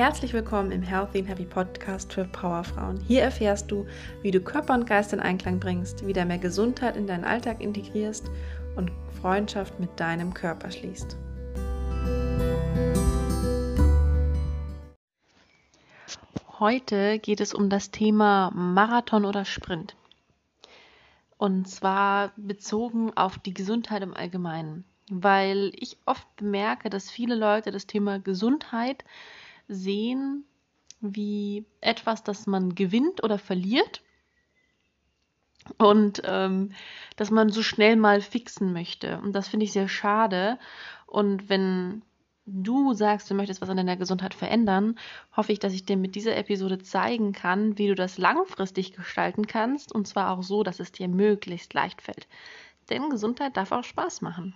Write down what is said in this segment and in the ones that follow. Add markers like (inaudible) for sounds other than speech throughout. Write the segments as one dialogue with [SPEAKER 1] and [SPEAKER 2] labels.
[SPEAKER 1] Herzlich willkommen im Healthy and Happy Podcast für Powerfrauen. Hier erfährst du, wie du Körper und Geist in Einklang bringst, wieder mehr Gesundheit in deinen Alltag integrierst und Freundschaft mit deinem Körper schließt. Heute geht es um das Thema Marathon oder Sprint. Und zwar bezogen auf die Gesundheit im Allgemeinen. Weil ich oft bemerke, dass viele Leute das Thema Gesundheit sehen wie etwas, das man gewinnt oder verliert und ähm, dass man so schnell mal fixen möchte. Und das finde ich sehr schade. Und wenn du sagst, du möchtest was an deiner Gesundheit verändern, hoffe ich, dass ich dir mit dieser Episode zeigen kann, wie du das langfristig gestalten kannst und zwar auch so, dass es dir möglichst leicht fällt. Denn Gesundheit darf auch Spaß machen.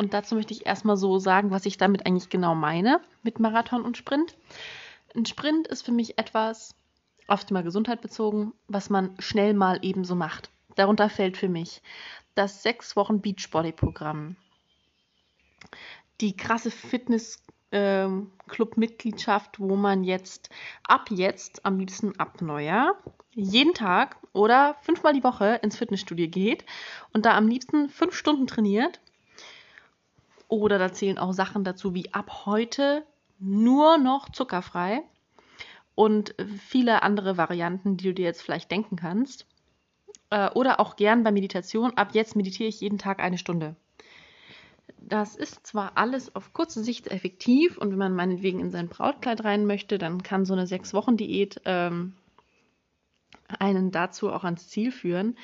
[SPEAKER 1] Und dazu möchte ich erstmal so sagen, was ich damit eigentlich genau meine mit Marathon und Sprint. Ein Sprint ist für mich etwas, auf Thema Gesundheit bezogen, was man schnell mal ebenso macht. Darunter fällt für mich das sechs Wochen Beachbody-Programm, die krasse Fitness-Club-Mitgliedschaft, ähm, wo man jetzt ab jetzt, am liebsten ab Neujahr, jeden Tag oder fünfmal die Woche ins Fitnessstudio geht und da am liebsten fünf Stunden trainiert oder da zählen auch Sachen dazu wie ab heute nur noch zuckerfrei und viele andere Varianten, die du dir jetzt vielleicht denken kannst. Äh, oder auch gern bei Meditation. Ab jetzt meditiere ich jeden Tag eine Stunde. Das ist zwar alles auf kurze Sicht effektiv und wenn man meinetwegen in sein Brautkleid rein möchte, dann kann so eine Sechs-Wochen-Diät ähm, einen dazu auch ans Ziel führen.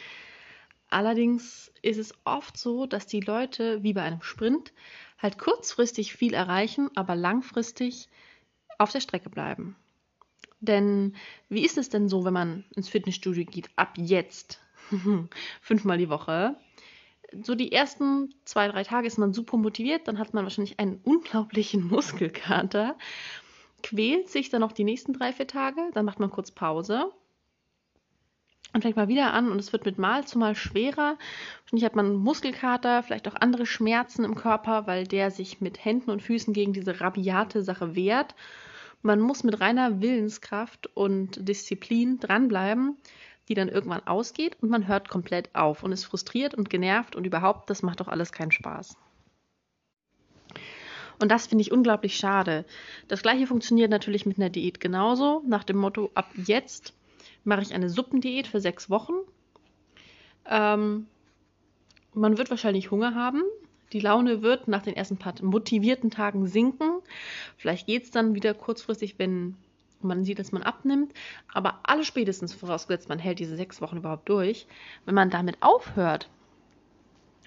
[SPEAKER 1] Allerdings ist es oft so, dass die Leute, wie bei einem Sprint, halt kurzfristig viel erreichen, aber langfristig auf der Strecke bleiben. Denn wie ist es denn so, wenn man ins Fitnessstudio geht, ab jetzt, (laughs) fünfmal die Woche? So die ersten zwei, drei Tage ist man super motiviert, dann hat man wahrscheinlich einen unglaublichen (laughs) Muskelkater, quält sich dann noch die nächsten drei, vier Tage, dann macht man kurz Pause und fängt mal wieder an und es wird mit Mal zu Mal schwerer. Wahrscheinlich hat man Muskelkater, vielleicht auch andere Schmerzen im Körper, weil der sich mit Händen und Füßen gegen diese rabiate Sache wehrt. Man muss mit reiner Willenskraft und Disziplin dranbleiben, die dann irgendwann ausgeht und man hört komplett auf und ist frustriert und genervt und überhaupt, das macht doch alles keinen Spaß. Und das finde ich unglaublich schade. Das gleiche funktioniert natürlich mit einer Diät genauso, nach dem Motto, ab jetzt mache ich eine Suppendiät für sechs Wochen. Ähm, man wird wahrscheinlich Hunger haben. Die Laune wird nach den ersten paar motivierten Tagen sinken. Vielleicht geht es dann wieder kurzfristig, wenn man sieht, dass man abnimmt. Aber alle spätestens vorausgesetzt, man hält diese sechs Wochen überhaupt durch. Wenn man damit aufhört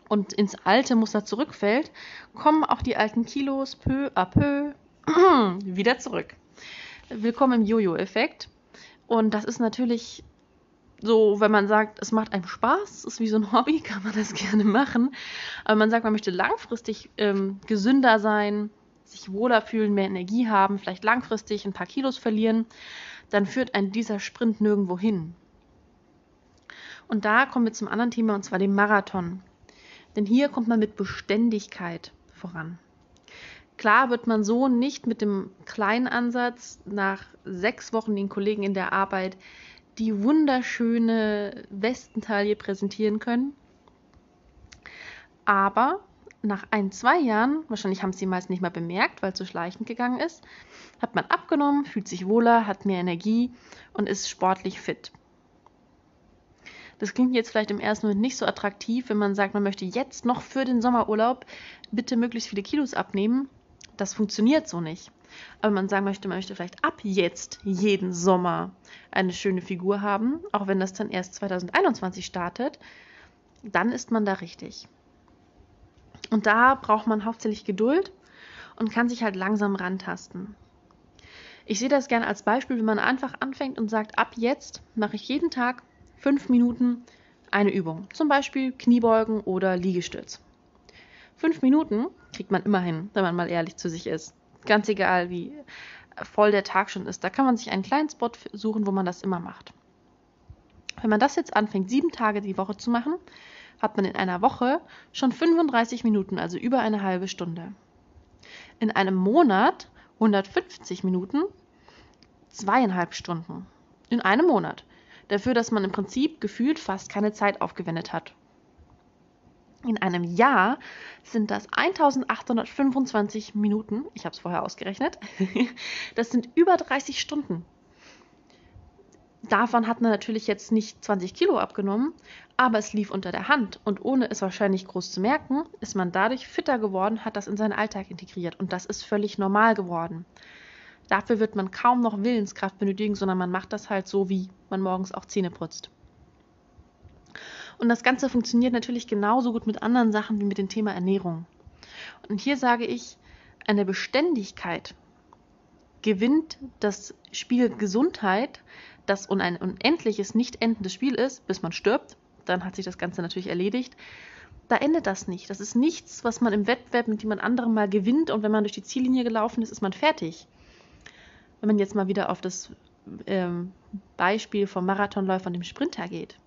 [SPEAKER 1] und ins alte Muster zurückfällt, kommen auch die alten Kilos peu à peu (clears throat) wieder zurück. Willkommen im Jojo-Effekt. Und das ist natürlich so, wenn man sagt, es macht einem Spaß, ist wie so ein (laughs) Hobby, kann man das gerne machen. Aber man sagt, man möchte langfristig ähm, gesünder sein, sich wohler fühlen, mehr Energie haben, vielleicht langfristig ein paar Kilos verlieren, dann führt ein dieser Sprint nirgendwo hin. Und da kommen wir zum anderen Thema, und zwar dem Marathon. Denn hier kommt man mit Beständigkeit voran. Klar wird man so nicht mit dem kleinen Ansatz nach sechs Wochen den Kollegen in der Arbeit die wunderschöne Westentaille präsentieren können. Aber nach ein, zwei Jahren, wahrscheinlich haben es die meisten nicht mal bemerkt, weil es so schleichend gegangen ist, hat man abgenommen, fühlt sich wohler, hat mehr Energie und ist sportlich fit. Das klingt jetzt vielleicht im ersten Moment nicht so attraktiv, wenn man sagt, man möchte jetzt noch für den Sommerurlaub bitte möglichst viele Kilos abnehmen das funktioniert so nicht. Aber man sagen möchte, man möchte vielleicht ab jetzt jeden Sommer eine schöne Figur haben, auch wenn das dann erst 2021 startet, dann ist man da richtig. Und da braucht man hauptsächlich Geduld und kann sich halt langsam rantasten. Ich sehe das gerne als Beispiel, wenn man einfach anfängt und sagt, ab jetzt mache ich jeden Tag fünf Minuten eine Übung. Zum Beispiel Kniebeugen oder Liegestütz. Fünf Minuten kriegt man immerhin, wenn man mal ehrlich zu sich ist. Ganz egal, wie voll der Tag schon ist. Da kann man sich einen kleinen Spot suchen, wo man das immer macht. Wenn man das jetzt anfängt, sieben Tage die Woche zu machen, hat man in einer Woche schon 35 Minuten, also über eine halbe Stunde. In einem Monat 150 Minuten, zweieinhalb Stunden in einem Monat. Dafür, dass man im Prinzip gefühlt fast keine Zeit aufgewendet hat. In einem Jahr sind das 1825 Minuten. Ich habe es vorher ausgerechnet. (laughs) Das sind über 30 Stunden. Davon hat man natürlich jetzt nicht 20 Kilo abgenommen, aber es lief unter der Hand und ohne es wahrscheinlich groß zu merken, ist man dadurch fitter geworden, hat das in seinen Alltag integriert und das ist völlig normal geworden. Dafür wird man kaum noch Willenskraft benötigen, sondern man macht das halt so, wie man morgens auch Zähne putzt. Und das Ganze funktioniert natürlich genauso gut mit anderen Sachen wie mit dem Thema Ernährung. Und hier sage ich, eine Beständigkeit gewinnt das Spiel Gesundheit, das ein unendliches, nicht endendes Spiel ist, bis man stirbt. Dann hat sich das Ganze natürlich erledigt. Da endet das nicht. Das ist nichts, was man im Wettbewerb mit jemand anderem mal gewinnt und wenn man durch die Ziellinie gelaufen ist, ist man fertig. Wenn man jetzt mal wieder auf das ähm, Beispiel vom Marathonläufer und dem Sprinter geht.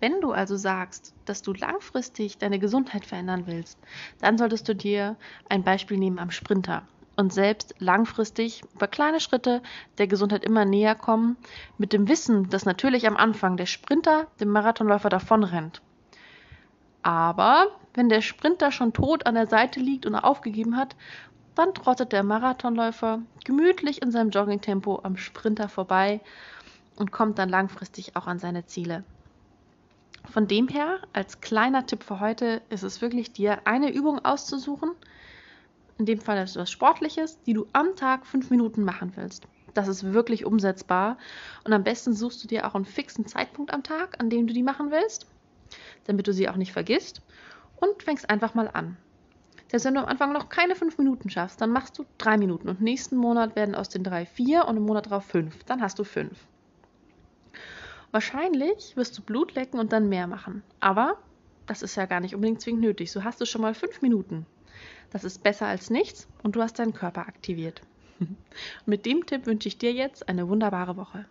[SPEAKER 1] Wenn du also sagst, dass du langfristig deine Gesundheit verändern willst, dann solltest du dir ein Beispiel nehmen am Sprinter und selbst langfristig über kleine Schritte der Gesundheit immer näher kommen, mit dem Wissen, dass natürlich am Anfang der Sprinter dem Marathonläufer davonrennt. Aber wenn der Sprinter schon tot an der Seite liegt und aufgegeben hat, dann trottet der Marathonläufer gemütlich in seinem Joggingtempo am Sprinter vorbei und kommt dann langfristig auch an seine Ziele. Von dem her, als kleiner Tipp für heute, ist es wirklich dir eine Übung auszusuchen, in dem Fall ist es was Sportliches, die du am Tag fünf Minuten machen willst. Das ist wirklich umsetzbar und am besten suchst du dir auch einen fixen Zeitpunkt am Tag, an dem du die machen willst, damit du sie auch nicht vergisst und fängst einfach mal an. Selbst wenn du am Anfang noch keine fünf Minuten schaffst, dann machst du drei Minuten und nächsten Monat werden aus den drei vier und im Monat darauf fünf. Dann hast du fünf. Wahrscheinlich wirst du Blut lecken und dann mehr machen. Aber das ist ja gar nicht unbedingt zwingend nötig. So hast du schon mal fünf Minuten. Das ist besser als nichts und du hast deinen Körper aktiviert. (laughs) Mit dem Tipp wünsche ich dir jetzt eine wunderbare Woche.